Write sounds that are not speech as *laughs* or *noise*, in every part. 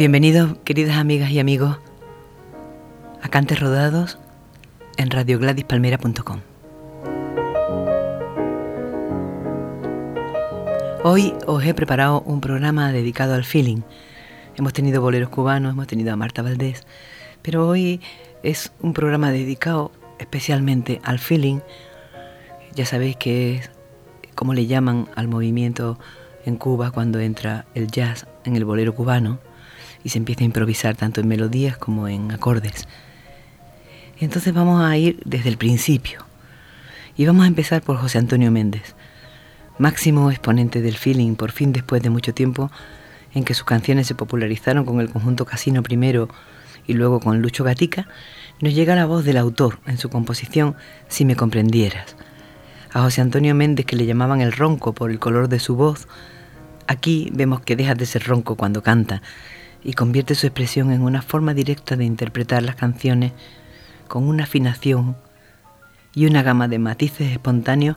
Bienvenidos, queridas amigas y amigos, a Cantes Rodados en radiogladispalmera.com. Hoy os he preparado un programa dedicado al feeling. Hemos tenido boleros cubanos, hemos tenido a Marta Valdés, pero hoy es un programa dedicado especialmente al feeling. Ya sabéis que es como le llaman al movimiento en Cuba cuando entra el jazz en el bolero cubano y se empieza a improvisar tanto en melodías como en acordes. Entonces vamos a ir desde el principio. Y vamos a empezar por José Antonio Méndez, máximo exponente del feeling, por fin después de mucho tiempo en que sus canciones se popularizaron con el conjunto Casino primero y luego con Lucho Gatica, nos llega la voz del autor en su composición Si me comprendieras. A José Antonio Méndez, que le llamaban el ronco por el color de su voz, aquí vemos que deja de ser ronco cuando canta y convierte su expresión en una forma directa de interpretar las canciones con una afinación y una gama de matices espontáneos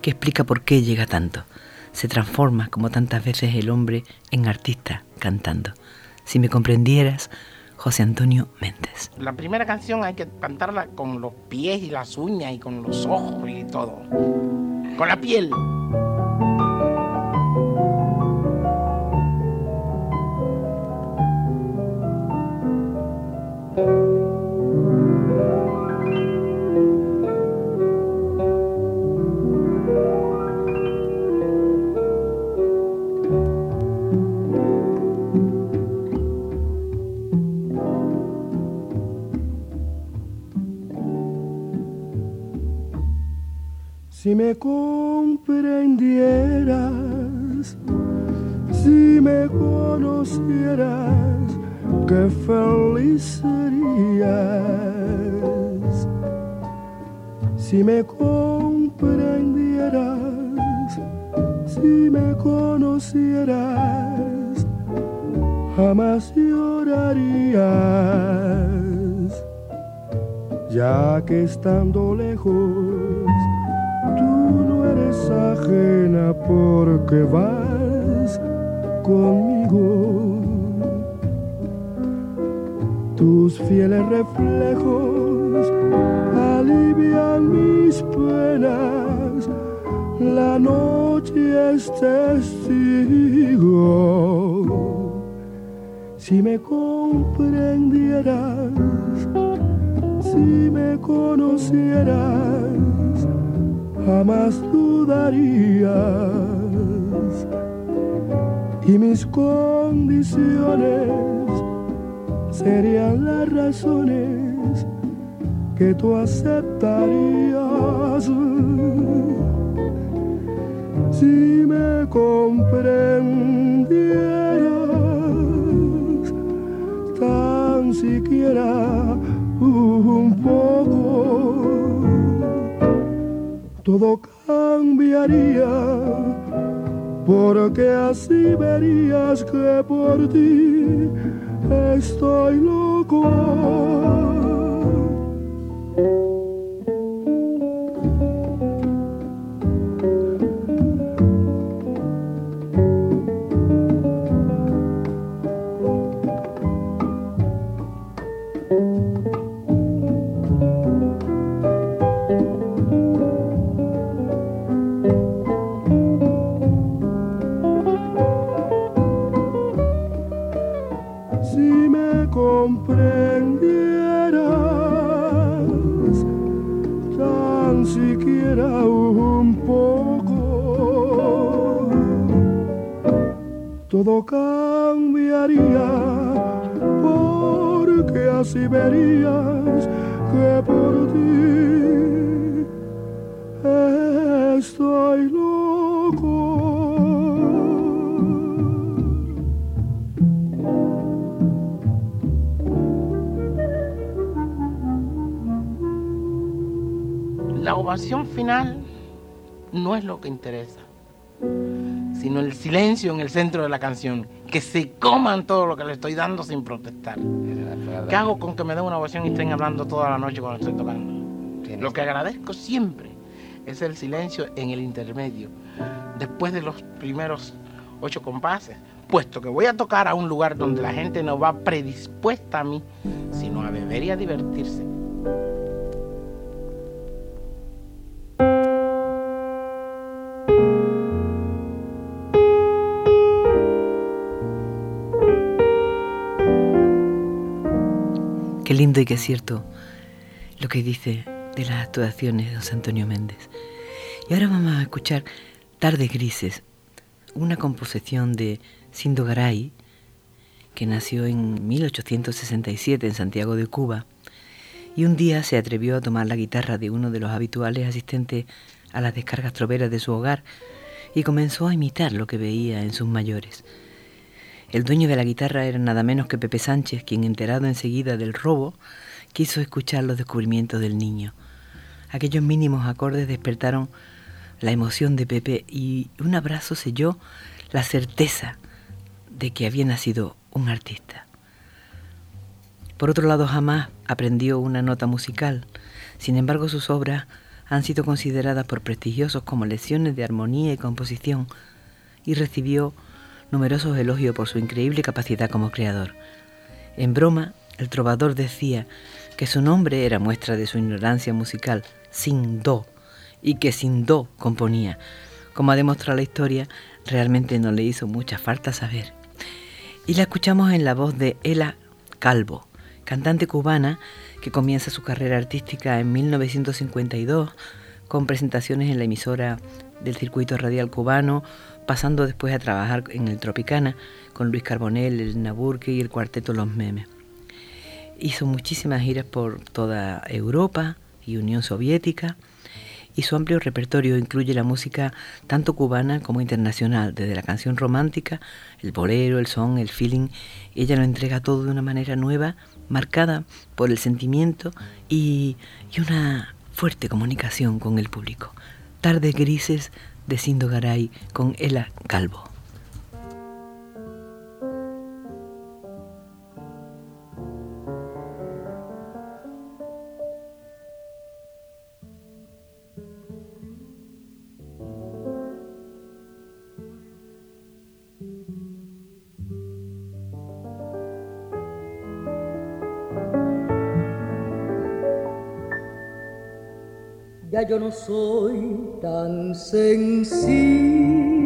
que explica por qué llega tanto. Se transforma, como tantas veces el hombre, en artista cantando. Si me comprendieras, José Antonio Méndez. La primera canción hay que cantarla con los pies y las uñas y con los ojos y todo. Con la piel. Si me comprendieras, si me conocieras, qué feliz serías. Si me comprendieras, si me conocieras, jamás llorarías, ya que estando lejos, ajena porque vas conmigo. Tus fieles reflejos alivian mis penas. La noche es testigo. Si me comprendieras, si me conocieras, jamás dudarías. Y mis condiciones serían las razones que tú aceptarías. Si me comprendieras tan siquiera un poco todo cambiaría, porque así verías que por ti estoy loco. todo cambiaría, porque así verías que por ti estoy loco. La ovación final no es lo que interesa sino el silencio en el centro de la canción, que se coman todo lo que le estoy dando sin protestar. ¿Qué hago con que me den una ovación y estén hablando toda la noche cuando estoy tocando? Lo que agradezco siempre es el silencio en el intermedio, después de los primeros ocho compases, puesto que voy a tocar a un lugar donde la gente no va predispuesta a mí, sino a beber y a divertirse. Lindo y qué cierto lo que dice de las actuaciones de José Antonio Méndez. Y ahora vamos a escuchar Tardes Grises, una composición de Sindo Garay, que nació en 1867 en Santiago de Cuba, y un día se atrevió a tomar la guitarra de uno de los habituales asistentes a las descargas troveras de su hogar y comenzó a imitar lo que veía en sus mayores. El dueño de la guitarra era nada menos que Pepe Sánchez, quien enterado enseguida del robo, quiso escuchar los descubrimientos del niño. Aquellos mínimos acordes despertaron la emoción de Pepe y un abrazo selló la certeza de que había nacido un artista. Por otro lado, jamás aprendió una nota musical. Sin embargo, sus obras han sido consideradas por prestigiosos como lecciones de armonía y composición y recibió numerosos elogios por su increíble capacidad como creador. En broma, el trovador decía que su nombre era muestra de su ignorancia musical, sin do, y que sin do componía. Como ha demostrado la historia, realmente no le hizo mucha falta saber. Y la escuchamos en la voz de Ela Calvo, cantante cubana que comienza su carrera artística en 1952 con presentaciones en la emisora del circuito radial cubano, pasando después a trabajar en el Tropicana con Luis Carbonell, el Naburque y el cuarteto Los Memes. Hizo muchísimas giras por toda Europa y Unión Soviética y su amplio repertorio incluye la música tanto cubana como internacional, desde la canción romántica, el bolero, el son, el feeling. Ella lo entrega todo de una manera nueva, marcada por el sentimiento y, y una fuerte comunicación con el público. Tardes grises de Sindo Garay con Ela Calvo. Ya yo no soy tan sensible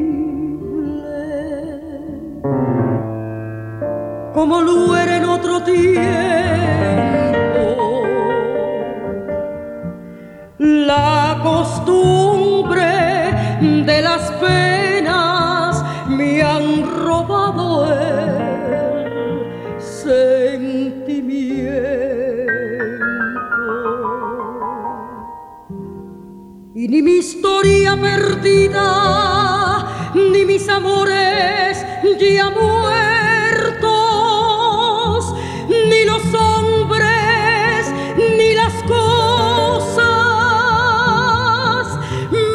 historia perdida, ni mis amores ya muertos, ni los hombres, ni las cosas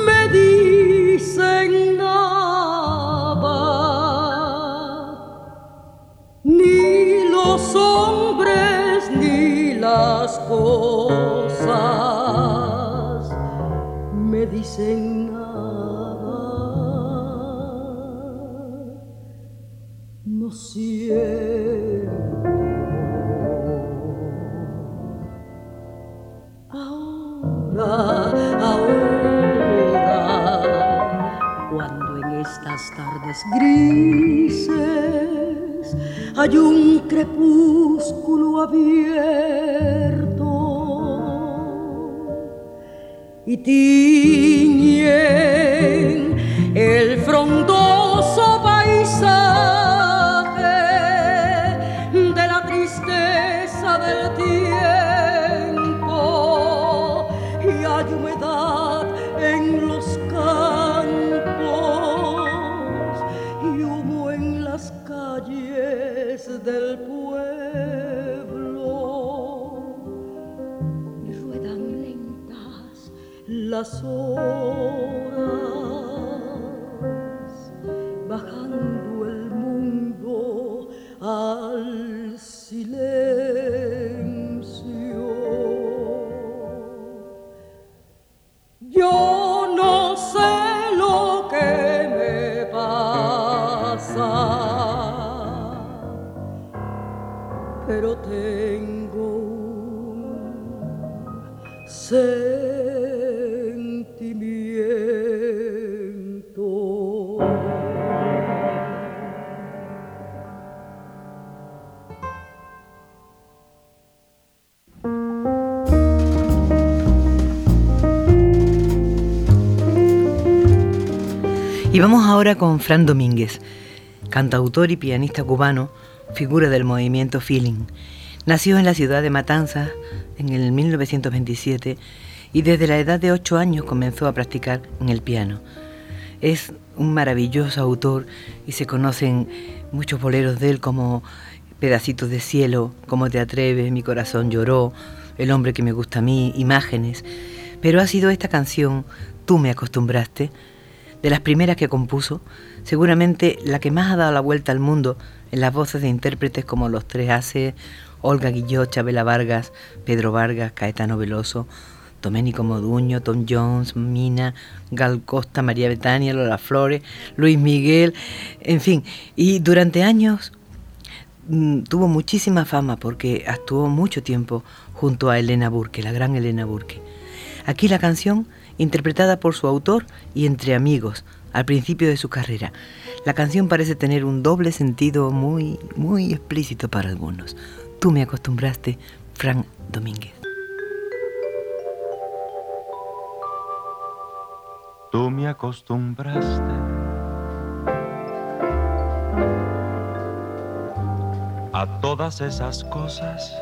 me dicen nada. Ni los hombres, ni las cosas dicen nada. No siento ahora, ahora, cuando en estas tardes grises hay un crepúsculo abierto y tiñen el frondoso las horas, ahora con Fran Domínguez, cantautor y pianista cubano, figura del movimiento Feeling. Nació en la ciudad de Matanzas en el 1927 y desde la edad de 8 años comenzó a practicar en el piano. Es un maravilloso autor y se conocen muchos boleros de él como Pedacitos de cielo, Cómo te atreves, Mi corazón lloró, El hombre que me gusta a mí, Imágenes. Pero ha sido esta canción, Tú me acostumbraste, de las primeras que compuso, seguramente la que más ha dado la vuelta al mundo en las voces de intérpretes como Los Tres Aces, Olga Guillot, Chabela Vargas, Pedro Vargas, Caetano Veloso, Doménico Moduño, Tom Jones, Mina, Gal Costa, María Betania, Lola Flores, Luis Miguel, en fin. Y durante años mm, tuvo muchísima fama porque actuó mucho tiempo junto a Elena Burke, la gran Elena Burke. Aquí la canción interpretada por su autor y entre amigos al principio de su carrera. La canción parece tener un doble sentido muy, muy explícito para algunos. Tú me acostumbraste, Frank Domínguez. Tú me acostumbraste a todas esas cosas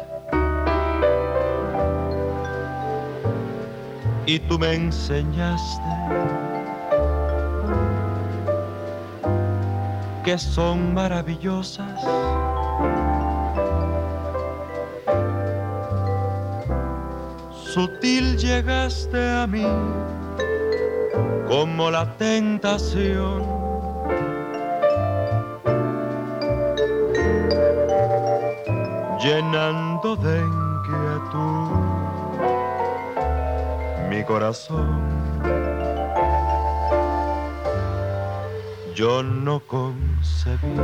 y tú me enseñaste que son maravillosas. Sutil llegaste a mí como la tentación. Llenando de inquietud mi corazón. Yo no concebí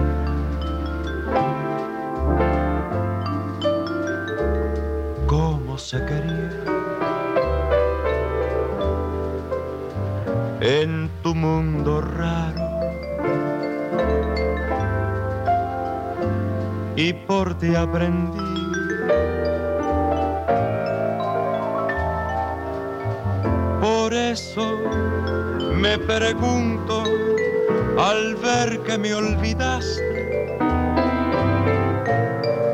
cómo se quería en tu mundo raro. Y por ti aprendí pregunto al ver que me olvidaste,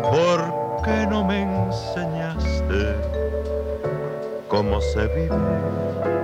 ¿por qué no me enseñaste cómo se vive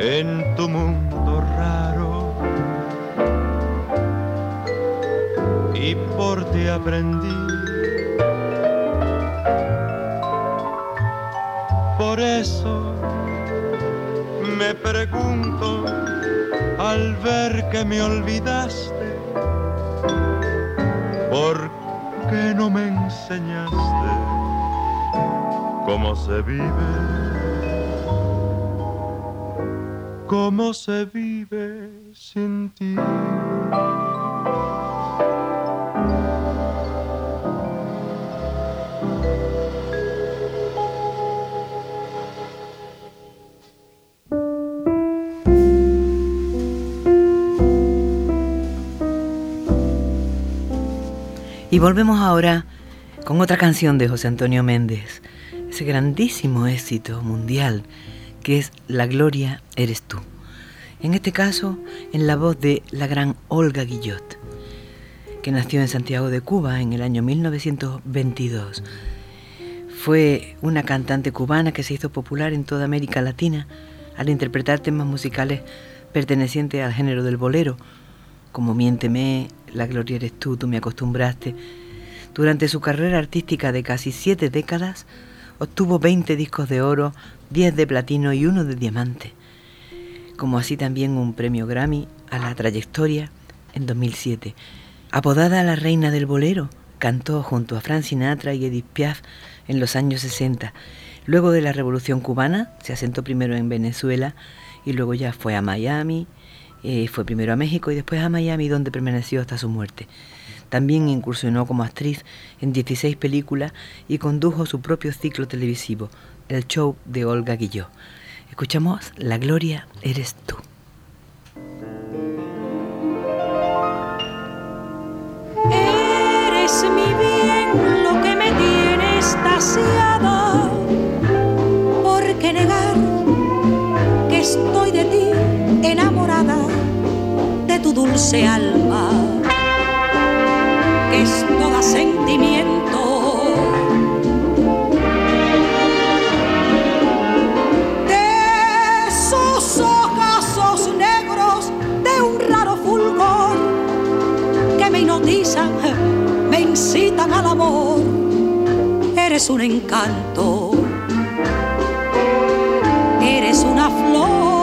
en tu mundo raro. Y por ti aprendí. Por eso me pregunto al ver que me olvidaste, cómo se vive, cómo se vive sin ti. Y volvemos ahora con otra canción de José Antonio Méndez, ese grandísimo éxito mundial que es La Gloria eres tú. En este caso, en la voz de la gran Olga Guillot, que nació en Santiago de Cuba en el año 1922. Fue una cantante cubana que se hizo popular en toda América Latina al interpretar temas musicales pertenecientes al género del bolero, como Miénteme, La Gloria eres tú, tú me acostumbraste. Durante su carrera artística de casi siete décadas, obtuvo 20 discos de oro, 10 de platino y uno de diamante, como así también un premio Grammy a la trayectoria en 2007. Apodada la reina del bolero, cantó junto a Frank Sinatra y Edith Piaf en los años 60. Luego de la Revolución Cubana, se asentó primero en Venezuela y luego ya fue a Miami, eh, fue primero a México y después a Miami, donde permaneció hasta su muerte. También incursionó como actriz en 16 películas y condujo su propio ciclo televisivo, el show de Olga Guillot. Escuchamos La Gloria eres tú. Eres mi bien, lo que me tiene estasiada. ¿Por qué negar que estoy de ti enamorada, dulce alma, que es toda sentimiento? De sus ojos negros, de un raro fulgor que me hipnotizan, me incitan al amor. Eres un encanto, eres una flor.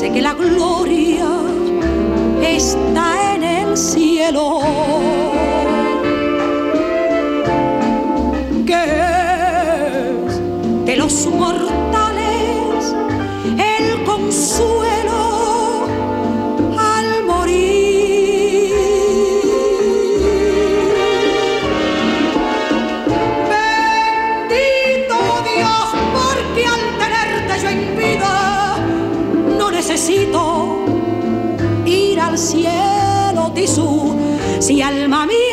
Dice que la gloria está en el cielo. Que es de los necesito ir al cielo, Tisú, si alma mía.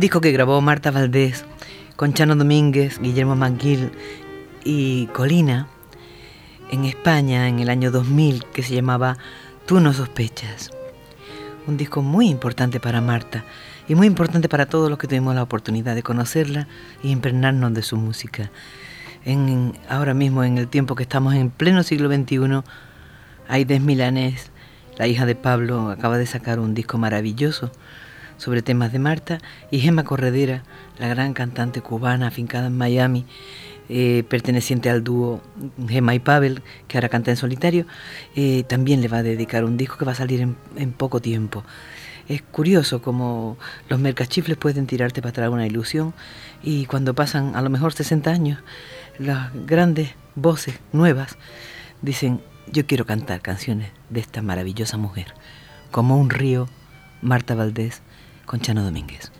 Un disco que grabó Marta Valdés con Chano Domínguez, Guillermo Manguil y Colina en España en el año 2000 que se llamaba Tú no sospechas. Un disco muy importante para Marta y muy importante para todos los que tuvimos la oportunidad de conocerla y impregnarnos de su música. En, ahora mismo, en el tiempo que estamos en pleno siglo XXI, Aides Milanés, la hija de Pablo, acaba de sacar un disco maravilloso sobre temas de Marta y Gemma Corredera, la gran cantante cubana afincada en Miami, eh, perteneciente al dúo Gemma y Pavel, que ahora canta en solitario, eh, también le va a dedicar un disco que va a salir en, poco tiempo. Es curioso como los mercachifles pueden tirarte para atrás una ilusión y cuando pasan a lo mejor 60 años, las grandes voces nuevas dicen, yo quiero cantar canciones de esta maravillosa mujer, como un río, Marta Valdés, con Chano Domínguez.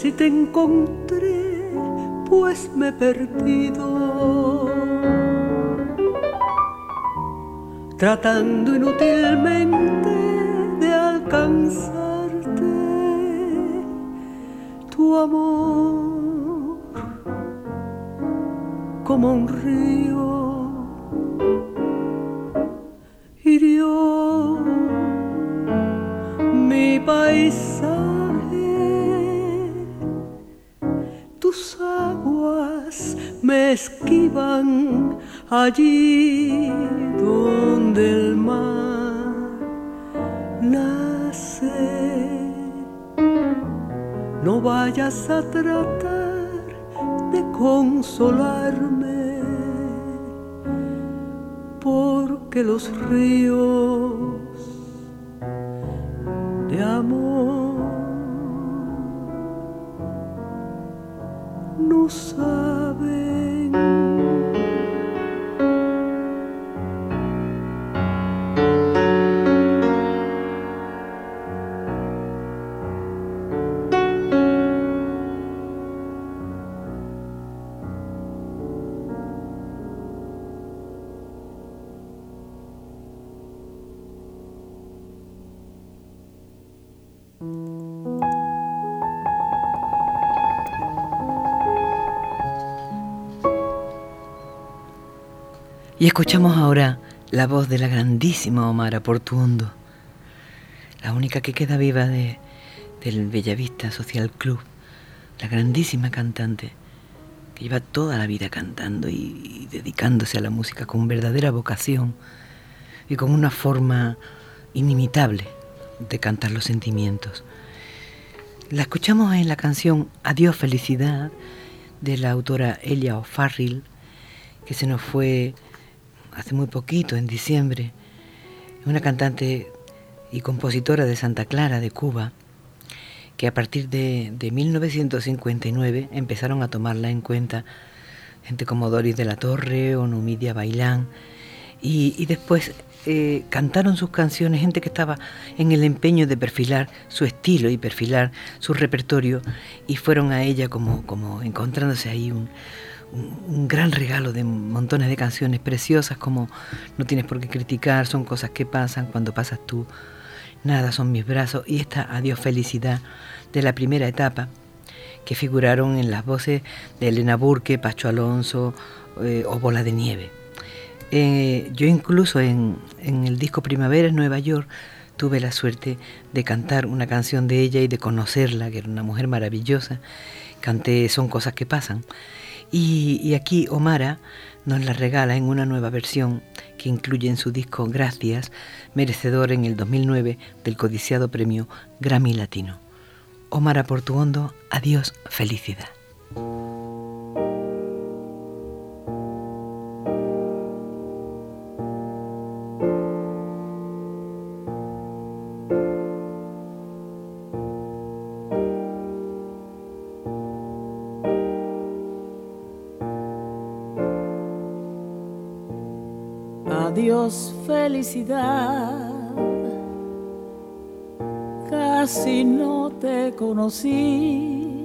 Si te encontré, pues me he perdido. Tratando inútilmente de alcanzarte tu amor como un río allí donde el mar nace. No vayas a tratar de consolarme, porque los ríos Y escuchamos ahora la voz de la grandísima Omara Portuondo, la única que queda viva de, del Bellavista Social Club, la grandísima cantante que lleva toda la vida cantando y, dedicándose a la música con verdadera vocación y con una forma inimitable de cantar los sentimientos. La escuchamos en la canción Adiós Felicidad de la autora Elia O'Farrill que se nos fue hace muy poquito, en diciembre. Una cantante y compositora de Santa Clara, de Cuba, que a partir de, 1959 empezaron a tomarla en cuenta gente como Doris de la Torre o Numidia Bailán, y, después eh, cantaron sus canciones gente que estaba en el empeño de perfilar su estilo y perfilar su repertorio, y fueron a ella como, como encontrándose ahí un, un, gran regalo de montones de canciones preciosas como No tienes por qué criticar, son cosas que pasan cuando pasas tú, nada son mis brazos y esta Adiós felicidad de la primera etapa que figuraron en las voces de Elena Burke, Pacho Alonso eh, o Bola de Nieve. Eh, yo incluso en, en el disco Primavera en Nueva York tuve la suerte de cantar una canción de ella y de conocerla, que era una mujer maravillosa. Canté Son cosas que pasan. Y, aquí Omara nos la regala en una nueva versión que incluye en su disco Gracias, merecedor en el 2009 del codiciado premio Grammy Latino. Omara Portuondo, adiós, felicidad. Felicidad. Casi no te conocí.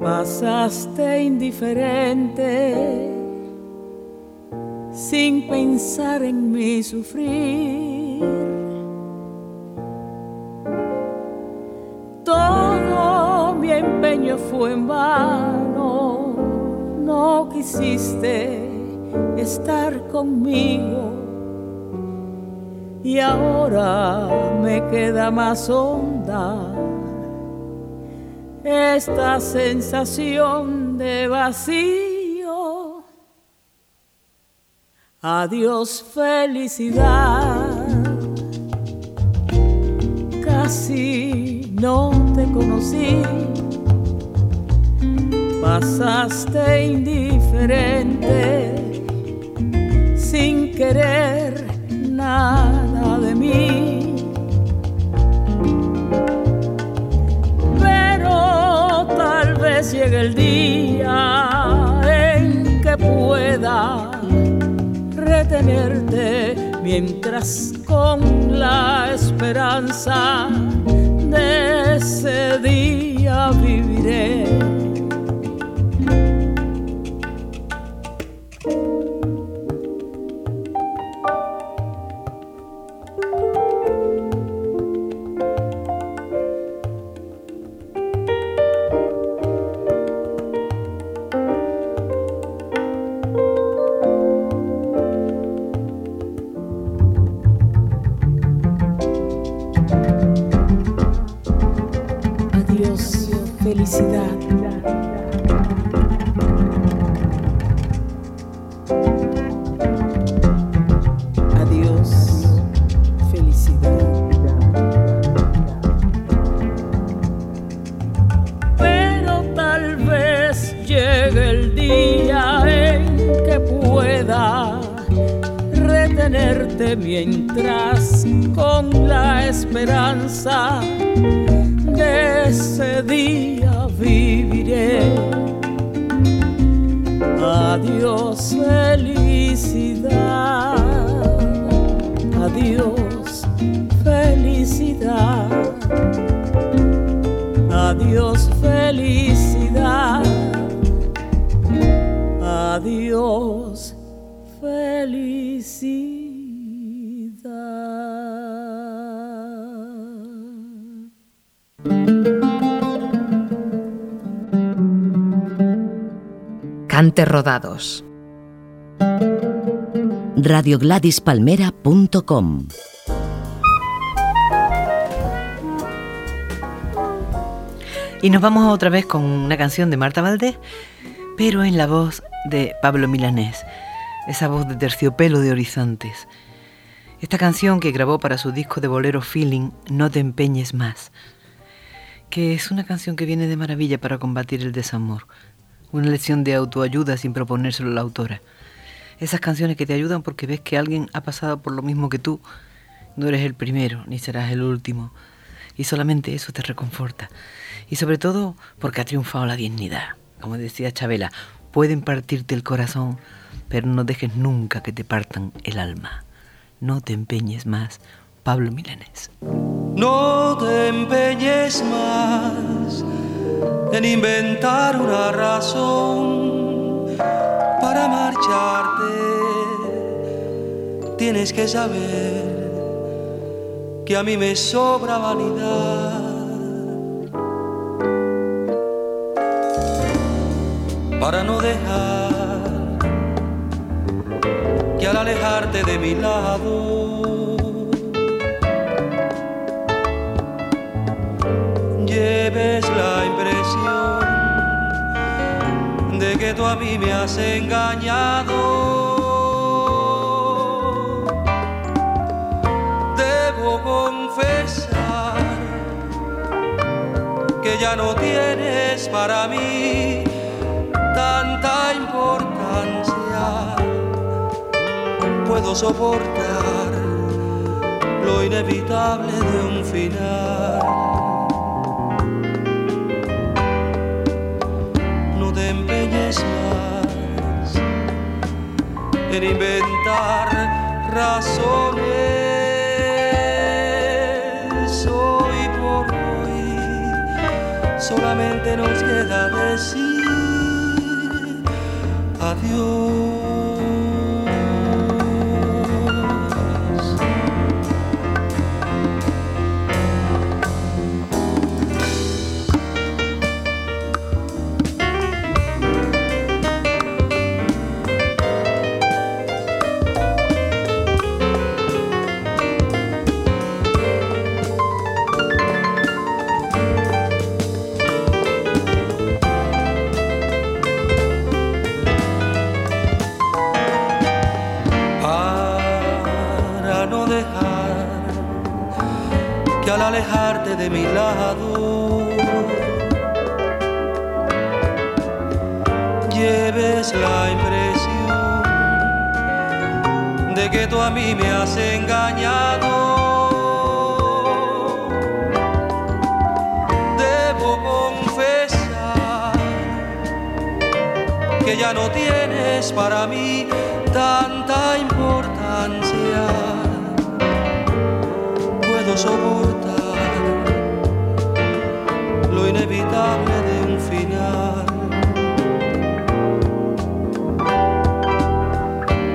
Pasaste indiferente sin pensar en mi sufrir. Todo mi empeño fue en vano, no quisiste estar conmigo. Y ahora me queda más honda esta sensación de vacío. Adiós felicidad, casi no te conocí, pasaste indiferente querer nada de mí. Pero tal vez llegue el día en que pueda retenerte mientras con la esperanza de ese día viviré felicidad. Adiós, felicidad. Pero tal vez llegue el día en que pueda retenerte mientras con la esperanza de ese día rodados. radiogladispalmera.com Y nos vamos otra vez con una canción de Marta Valdés, pero en la voz de Pablo Milanés, esa voz de terciopelo de horizontes. Esta canción que grabó para su disco de bolero Feeling, No te empeñes más, que es una canción que viene de maravilla para combatir el desamor una lección de autoayuda sin proponérselo a la autora. Esas canciones que te ayudan porque ves que alguien ha pasado por lo mismo que tú. No eres el primero, ni serás el último. Y solamente eso te reconforta. Y sobre todo porque ha triunfado la dignidad. Como decía Chabela, pueden partirte el corazón, pero no dejes nunca que te partan el alma. No te empeñes más, Pablo Milanés. No te empeñes más en inventar una razón para marcharte. Tienes que saber que a mí me sobra vanidad. Para no dejar que al alejarte de mi lado tú a mí me has engañado. Debo confesar que ya no tienes para mí tanta importancia. Puedo soportar lo inevitable de un final. En inventar razones. Hoy por hoy solamente nos queda decir adiós. De mi lado. Lleves la impresión de que tú a mí me has engañado. Debo confesar que ya no tienes para mí tanta importancia. Puedo soportar inevitable de un final.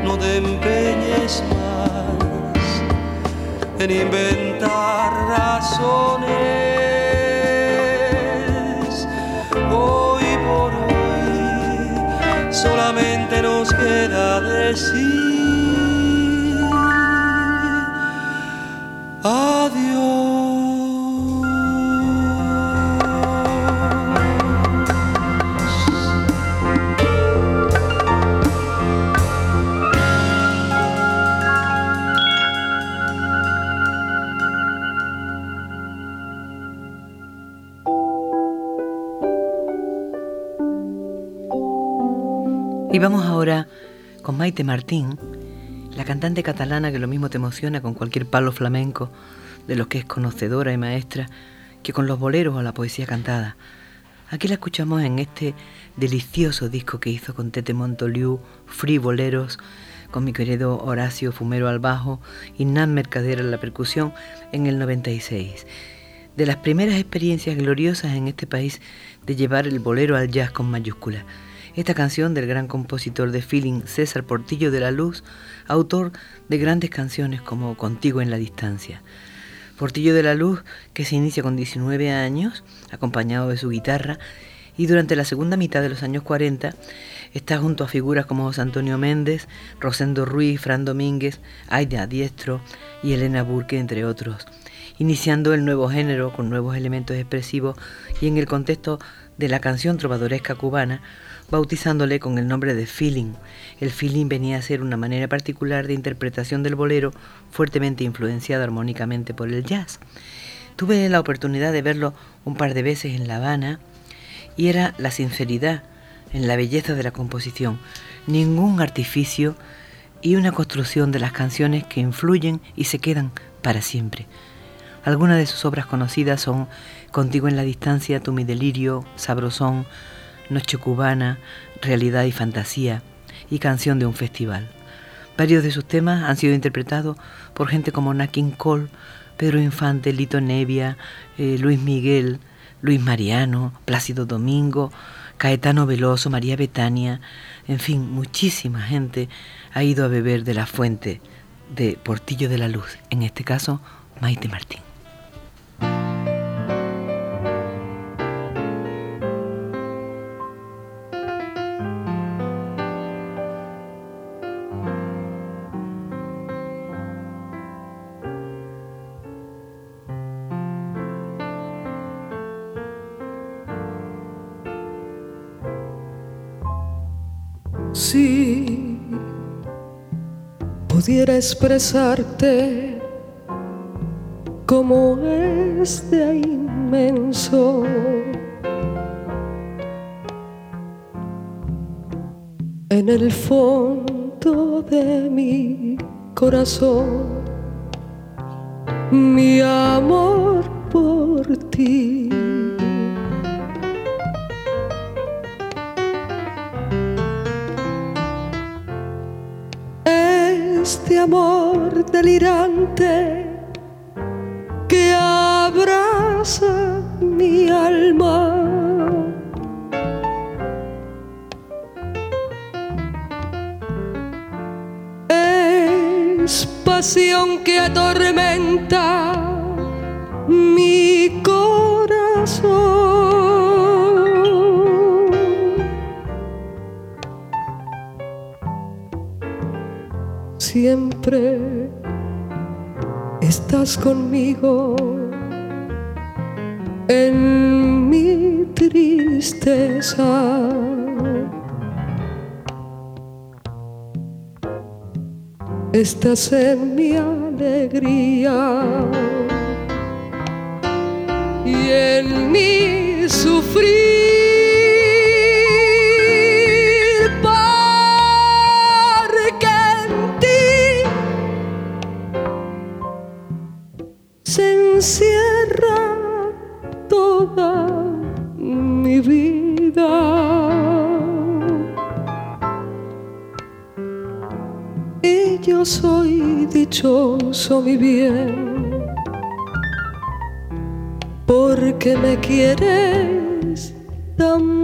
No te empeñes más en inventar razones. Hoy por hoy solamente nos queda decir. Maite Martín, la cantante catalana que lo mismo te emociona con cualquier palo flamenco, de los que es conocedora y maestra, que con los boleros o la poesía cantada. Aquí la escuchamos en este delicioso disco que hizo con Tete Montoliu, Free Boleros, con mi querido Horacio Fumero al bajo y Nan Mercader en la percusión en el 96. De las primeras experiencias gloriosas en este país de llevar el bolero al jazz con mayúsculas esta canción del gran compositor de feeling César Portillo de la Luz, autor de grandes canciones como Contigo en la Distancia. Portillo de la Luz, que se inicia con 19 años, acompañado de su guitarra, y durante la segunda mitad de los años 40 está junto a figuras como Antonio Méndez, Rosendo Ruiz, Fran Domínguez, Aida Diestro y Elena Burke, entre otros, iniciando el nuevo género con nuevos elementos expresivos y en el contexto de la canción trovadoresca cubana, bautizándole con el nombre de feeling. El feeling venía a ser una manera particular de interpretación del bolero, fuertemente influenciada armónicamente por el jazz. Tuve la oportunidad de verlo un par de veces en La Habana y era la sinceridad, en la belleza de la composición, ningún artificio y una construcción de las canciones que influyen y se quedan para siempre. Algunas de sus obras conocidas son Contigo en la distancia, Tu mi delirio, Sabrosón, Noche cubana, Realidad y fantasía y Canción de un festival. Varios de sus temas han sido interpretados por gente como Nat King Cole, Pedro Infante, Lito Nevia, eh, Luis Miguel, Luis Mariano, Plácido Domingo, Caetano Veloso, María Betania, en fin, muchísima gente ha ido a beber de la fuente de Portillo de la Luz, en este caso Maite Martín. Pudiera expresarte como este inmenso. En el fondo de mi corazón, mi amor por ti. Amor delirante que abraza mi alma. Es pasión que atormenta mi corazón. Siempre estás conmigo en mi tristeza. Estás en mi alegría y en mi sufrir. Dichoso, mi bien, porque me quieres tan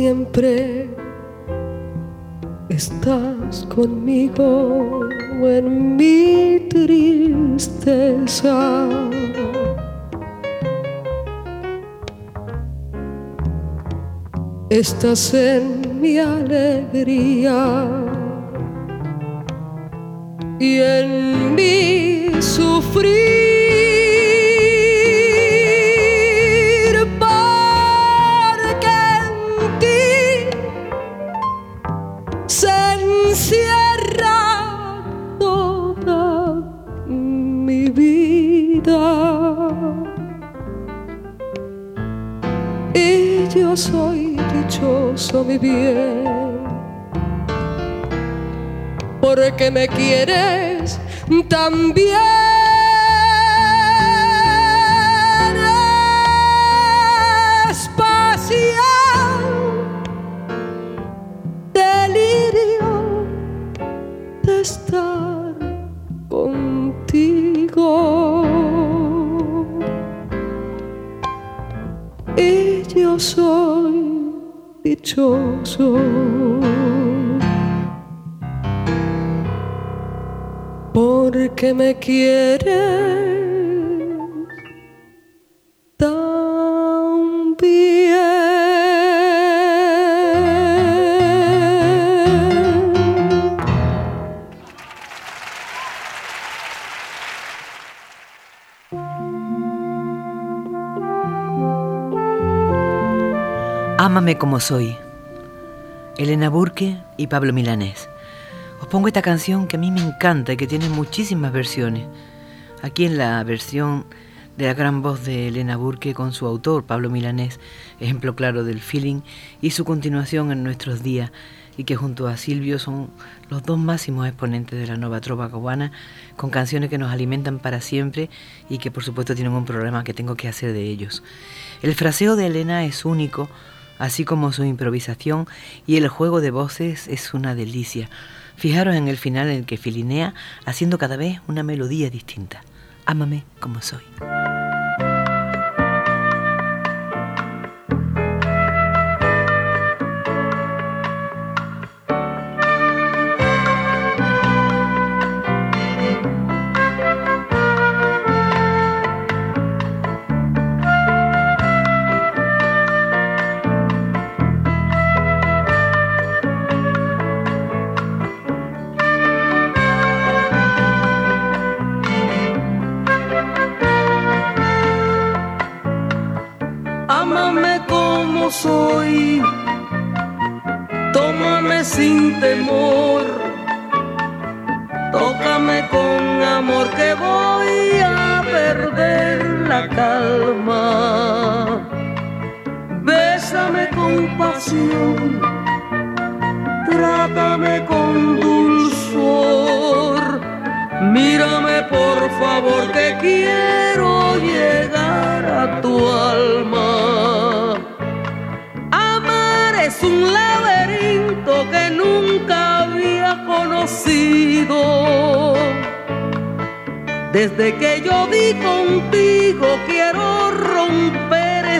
siempre estás conmigo en mi tristeza. Estás en mi alegría Ámame como soy. Elena Burke y Pablo Milanés. Os pongo esta canción que a mí me encanta y que tiene muchísimas versiones. Aquí en la versión de la gran voz de Elena Burke con su autor, Pablo Milanés, ejemplo claro del feeling, y su continuación en nuestros días, y que junto a Silvio son los dos máximos exponentes de la nueva trova cubana, con canciones que nos alimentan para siempre y que por supuesto tienen un problema que tengo que hacer de ellos. El fraseo de Elena es único, así como su improvisación y el juego de voces es una delicia. Fijaros en el final en el que filinea haciendo cada vez una melodía distinta. Ámame como soy.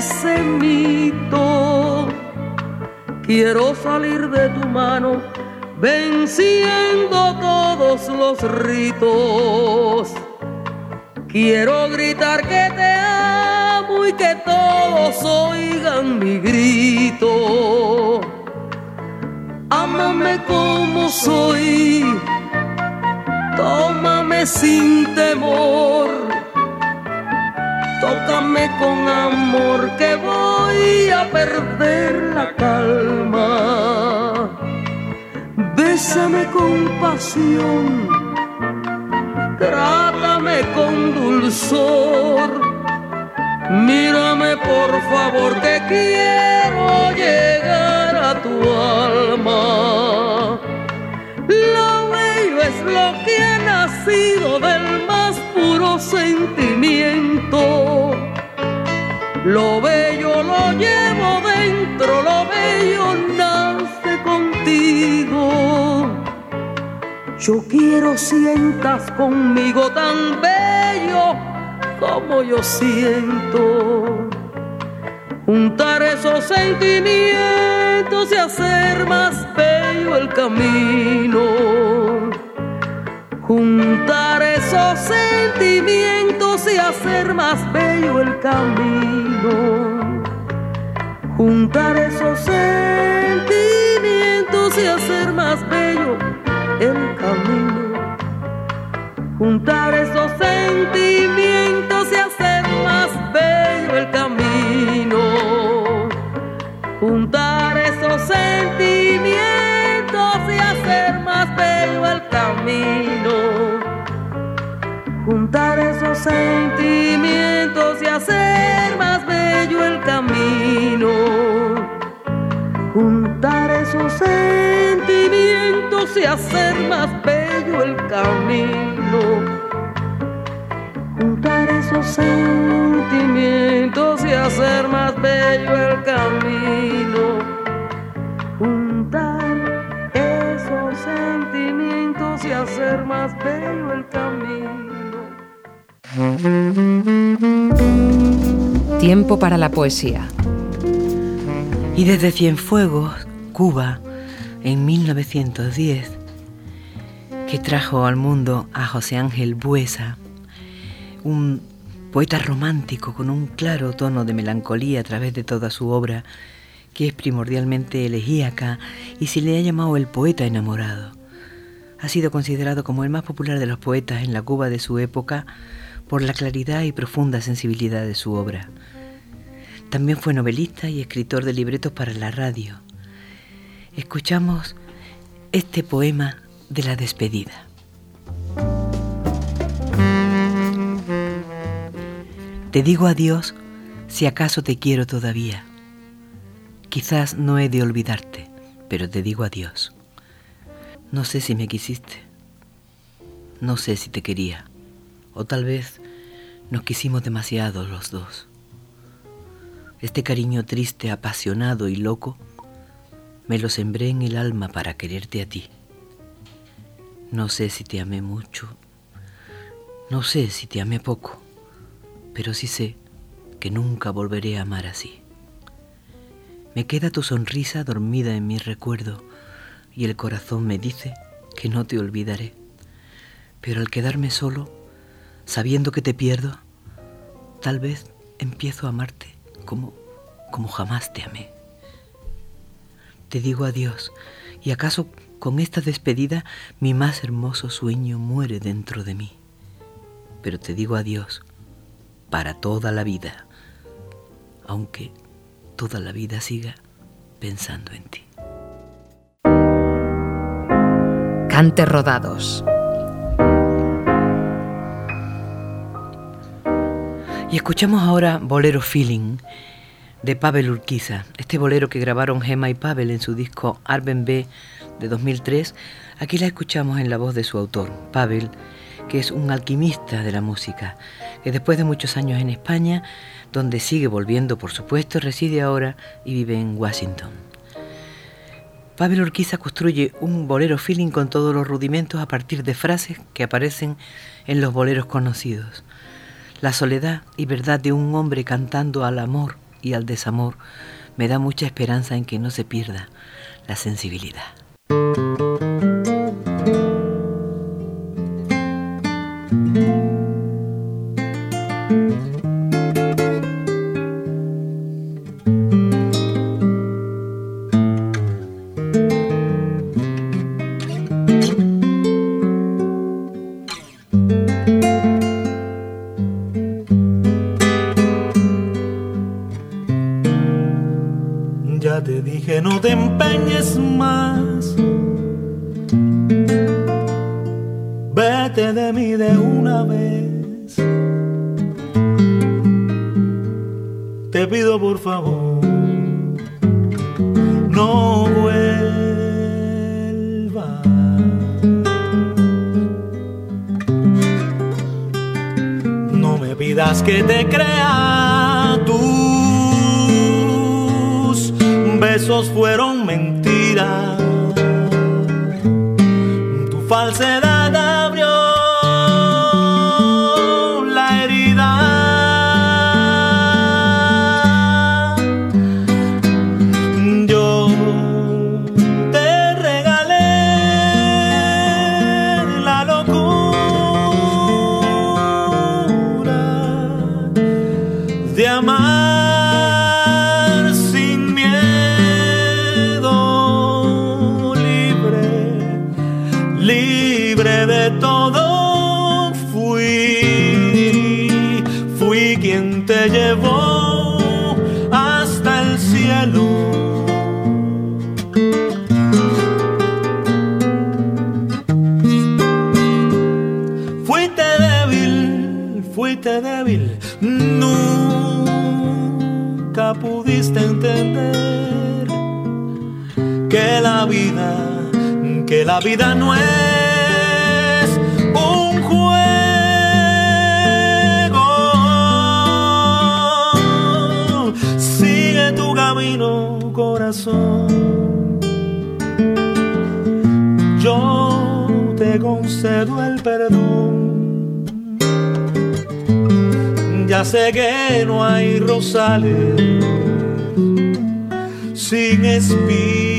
Ese mito. Quiero salir de tu mano venciendo todos los ritos. Quiero gritar que te amo y que todos oigan mi grito. Ámame como soy, tómame sin temor. Tócame con amor que voy a perder la calma. Bésame con pasión, trátame con dulzor. Mírame por favor que quiero llegar a tu alma. Lo bello es lo que ha nacido del más puro sentimiento. Lo bello lo llevo dentro, lo bello nace contigo. Yo quiero sientas conmigo tan bello como yo siento. Juntar esos sentimientos y hacer más bello el camino. Juntar esos sentimientos y hacer más bello el camino. Juntar esos sentimientos y hacer más bello el camino. Juntar esos sentimientos y hacer más bello el camino. Juntar esos sentimientos y hacer más bello el camino. Juntar esos sentimientos y hacer más bello el camino. Juntar esos sentimientos y hacer más bello el camino. Y hacer más bello el camino. Tiempo para la poesía. Y desde Cienfuegos, Cuba, en 1910, que trajo al mundo a José Ángel Buesa, un poeta romántico con un claro tono de melancolía a través de toda su obra, que es primordialmente elegíaca y se le ha llamado el poeta enamorado. Ha sido considerado como el más popular de los poetas en la Cuba de su época por la claridad y profunda sensibilidad de su obra. También fue novelista y escritor de libretos para la radio. Escuchamos este poema de la despedida. Te digo adiós si acaso te quiero todavía. Quizás no he de olvidarte, pero te digo adiós. No sé si me quisiste, no sé si te quería, o tal vez nos quisimos demasiado los dos. Este cariño triste, apasionado y loco, me lo sembré en el alma para quererte a ti. No sé si te amé mucho, no sé si te amé poco, pero sí sé que nunca volveré a amar así. Me queda tu sonrisa dormida en mi recuerdo y el corazón me dice que no te olvidaré. Pero al quedarme solo, sabiendo que te pierdo, tal vez empiezo a amarte como, como jamás te amé. Te digo adiós, y acaso con esta despedida mi más hermoso sueño muere dentro de mí. Pero te digo adiós para toda la vida, aunque toda la vida siga pensando en ti. Y escuchamos ahora Bolero Feeling de Pavel Urquiza, este bolero que grabaron Gema y Pavel en su disco Arben B de 2003. Aquí la escuchamos en la voz de su autor, Pavel, que es un alquimista de la música, que después de muchos años en España, donde sigue volviendo por supuesto, reside ahora y vive en Washington. Pavel Urquiza construye un bolero feeling con todos los rudimentos a partir de frases que aparecen en los boleros conocidos. La soledad y verdad de un hombre cantando al amor y al desamor me da mucha esperanza en que no se pierda la sensibilidad. Vida no es un juego. Sigue tu camino, corazón. Yo te concedo al perdón. Ya sé que no hay rosales sin espíritu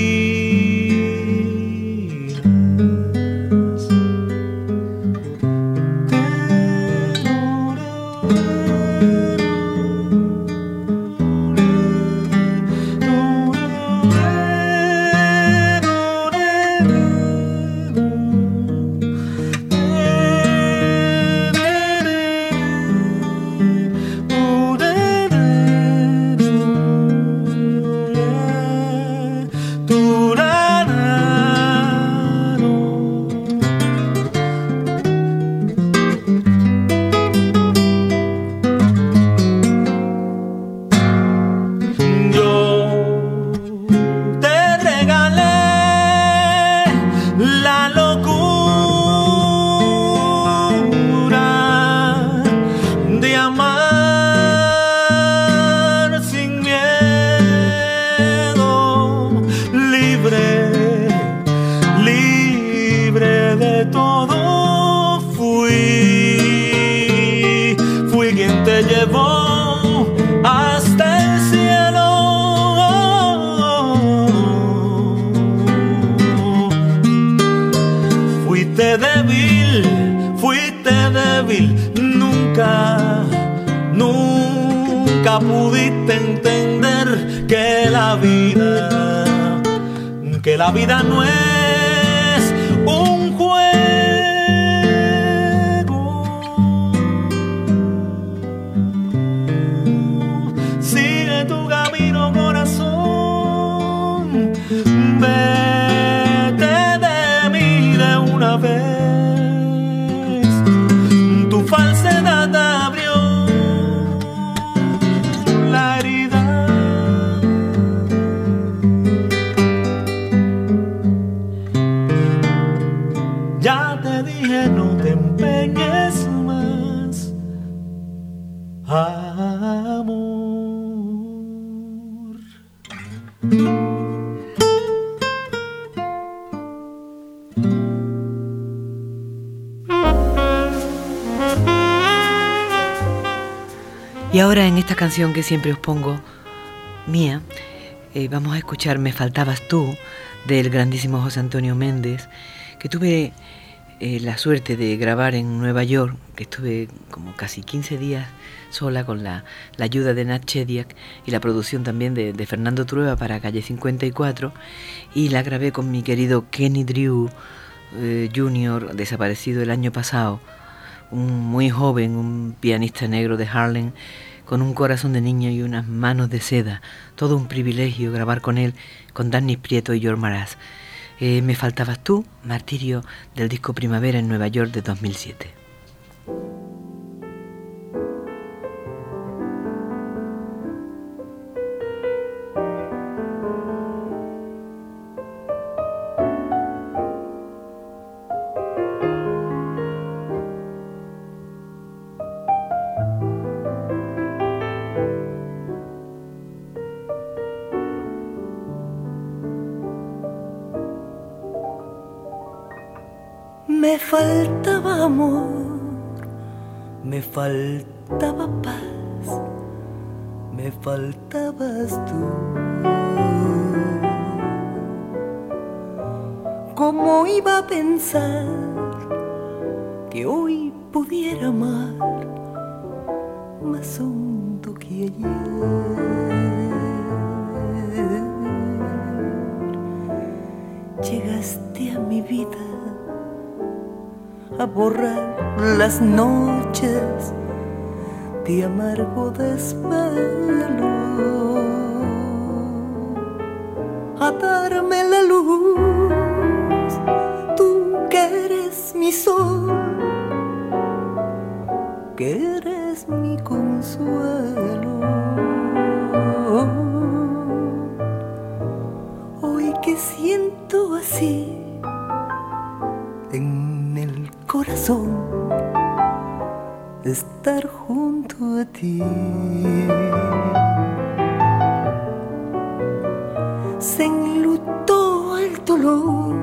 canción que siempre os pongo, mía, eh, vamos a escuchar Me faltabas tú, del grandísimo José Antonio Méndez, que tuve eh, la suerte de grabar en Nueva York, que estuve como casi 15 días sola con la, la ayuda de Nat Chediak y la producción también de, Fernando Trueba para Calle 54, y la grabé con mi querido Kenny Drew eh, Jr., desaparecido el año pasado, un muy joven, un pianista negro de Harlem, con un corazón de niño y unas manos de seda. Todo un privilegio grabar con él, con Danny Prieto y George Maras. Eh, Me faltabas tú, Martirio, del disco Primavera en Nueva York de 2007. Se enlutó el dolor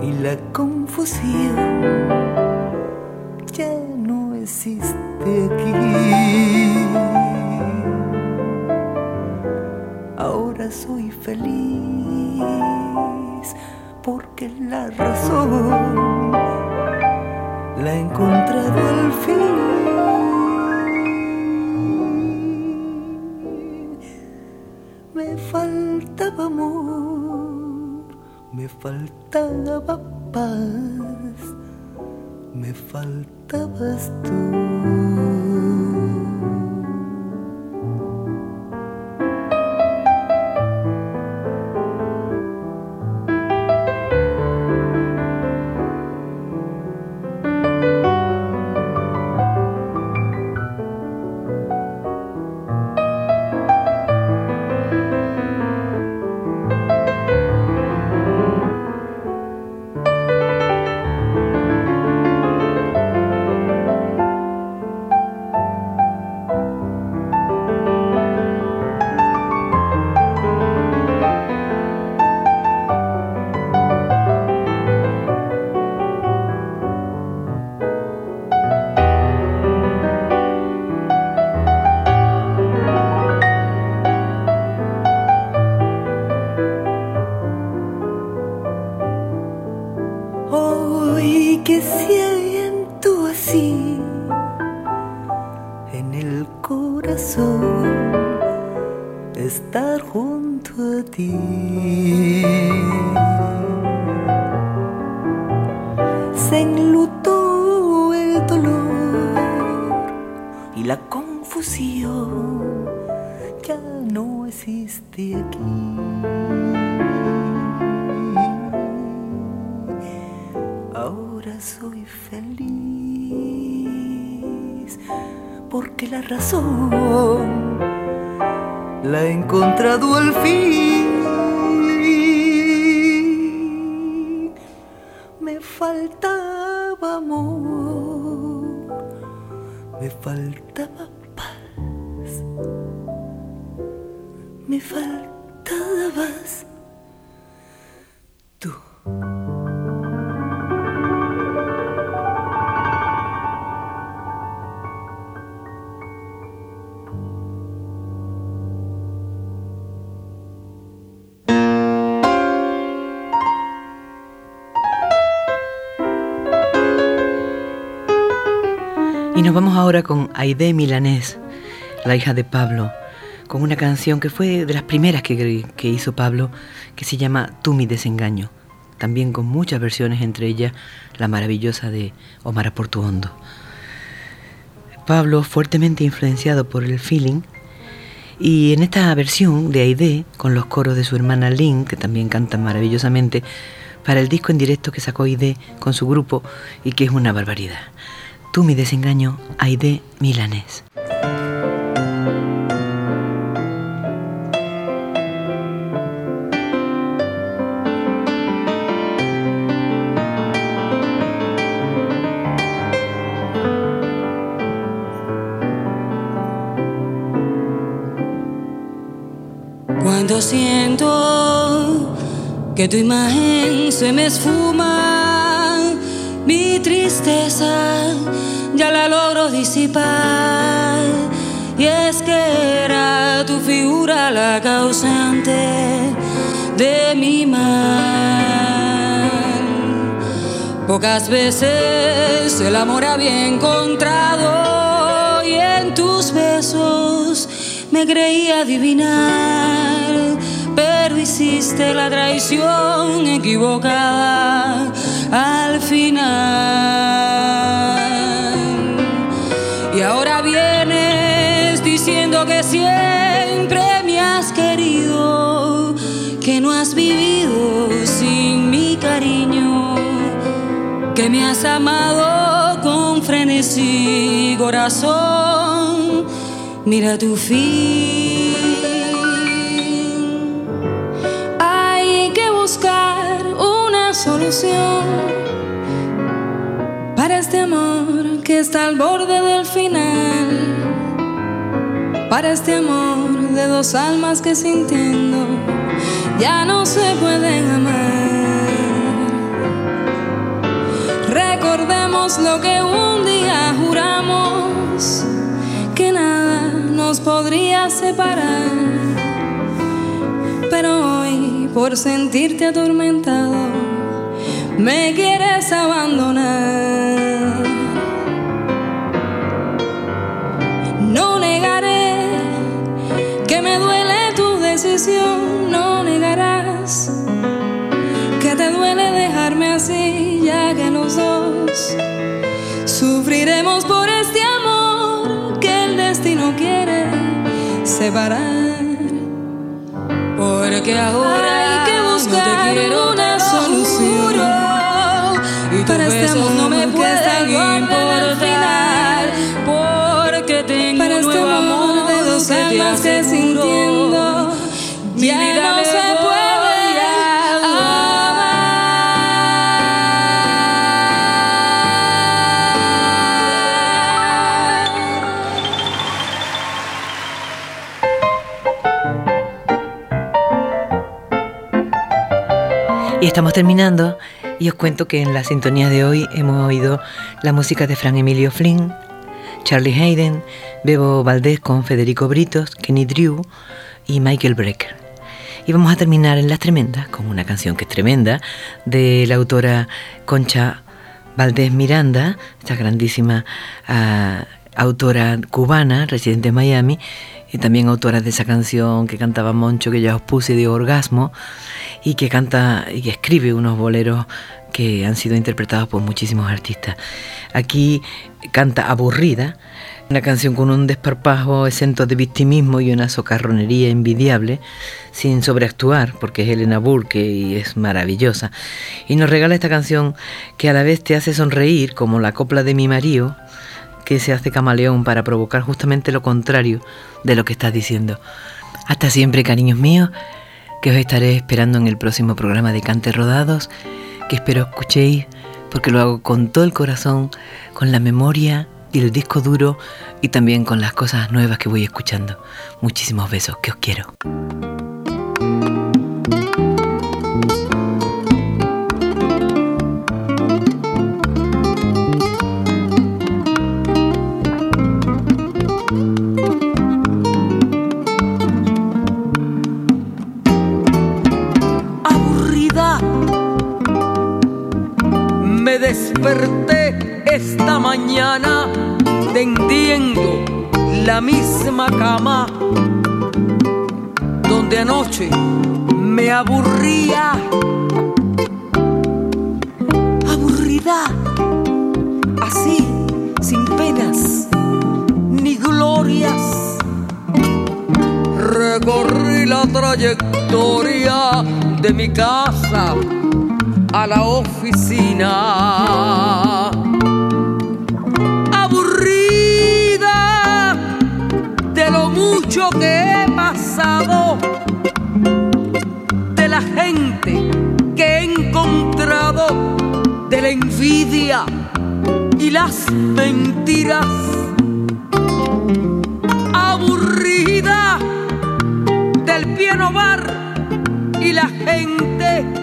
y la confusión ya no existe aquí. Ahora soy feliz porque la razón la he encontrado al fin. Faltaba amor, me faltaba paz, me faltabas tú. Soy feliz porque la razón la he encontrado al fin. Me faltaba amor, me faltaba ahora con Aide Milanés, la hija de Pablo, con una canción que fue de las primeras que, hizo Pablo, que se llama Tú mi desengaño, también con muchas versiones, entre ellas la maravillosa de Omar Portuondo. Pablo, fuertemente influenciado por el feeling, y en esta versión de Aide, con los coros de su hermana Lynn, que también canta maravillosamente, para el disco en directo que sacó Aide con su grupo y que es una barbaridad. Tú mi desengaño, Aide Milanés. Cuando siento que tu imagen se me esfuma, mi tristeza ya la logro disipar. Y es que era tu figura la causante de mi mal. Pocas veces el amor había encontrado y en tus besos me creía adivinar, pero hiciste la traición equivocada al final. Y ahora vienes diciendo que siempre me has querido, que no has vivido sin mi cariño, que me has amado con frenesí, corazón. Mira tu fin. Para este amor que está al borde del final. Para este amor de dos almas que sintiendo ya no se pueden amar. olvidamos lo que un día juramos, que nada nos podría separar. Pero hoy, por sentirte atormentado, me quieres abandonar. No negaré que me duele tu decisión, no negarás que te duele dejarme así, ya que los dos sufriremos por este amor que el destino quiere separar. Porque ahora hay que buscar una solución. Dos almas que sintiendo ya no se puede Y estamos terminando y os cuento que en la sintonía de hoy hemos oído la música de Fran Emilio Flynn, Charlie Hayden, Bebo Valdés con Federico Britos, Kenny Drew y Michael Brecker. Y vamos a terminar en Las Tremendas con una canción que es tremenda de la autora Concha Valdés Miranda, esta grandísima ah, autora cubana, residente en Miami, y también autora de esa canción que cantaba Moncho, que ya os puse de orgasmo, y que canta y que escribe unos boleros que han sido interpretados por muchísimos artistas. Aquí canta Aburrida, una canción con un desparpajo exento de victimismo y una socarronería envidiable, sin sobreactuar, porque es Elena Burke y es maravillosa. Y nos regala esta canción que a la vez te hace sonreír, como la copla de mi marido, que se hace camaleón para provocar justamente lo contrario de lo que estás diciendo. Hasta siempre, cariños míos, que os estaré esperando en el próximo programa de Cantes Rodados, que espero escuchéis, porque lo hago con todo el corazón, con la memoria y el disco duro y también con las cosas nuevas que voy escuchando. Muchísimos besos, que os quiero. Desperté esta mañana tendiendo la misma cama donde anoche me aburría. Aburrida, así, sin penas ni glorias. Recorrí la trayectoria de mi casa a la oficina. Aburrida de lo mucho que he pasado, de la gente que he encontrado, de la envidia y las mentiras. Aburrida del piano bar y la gente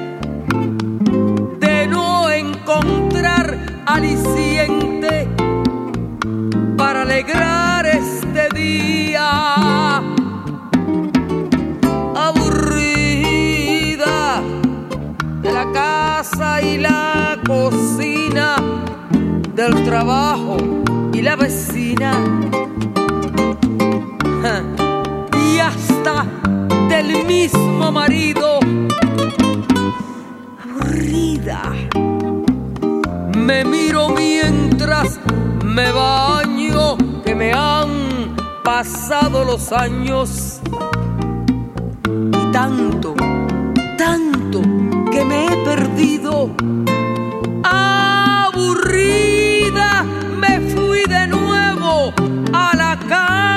aliciente para alegrar este día. Aburrida de la casa y la cocina, del trabajo y la vecina. *laughs* Y hasta del mismo marido. me miro mientras me baño, que me han pasado los años y tanto, tanto que me he perdido. Aburrida me fui de nuevo a la casa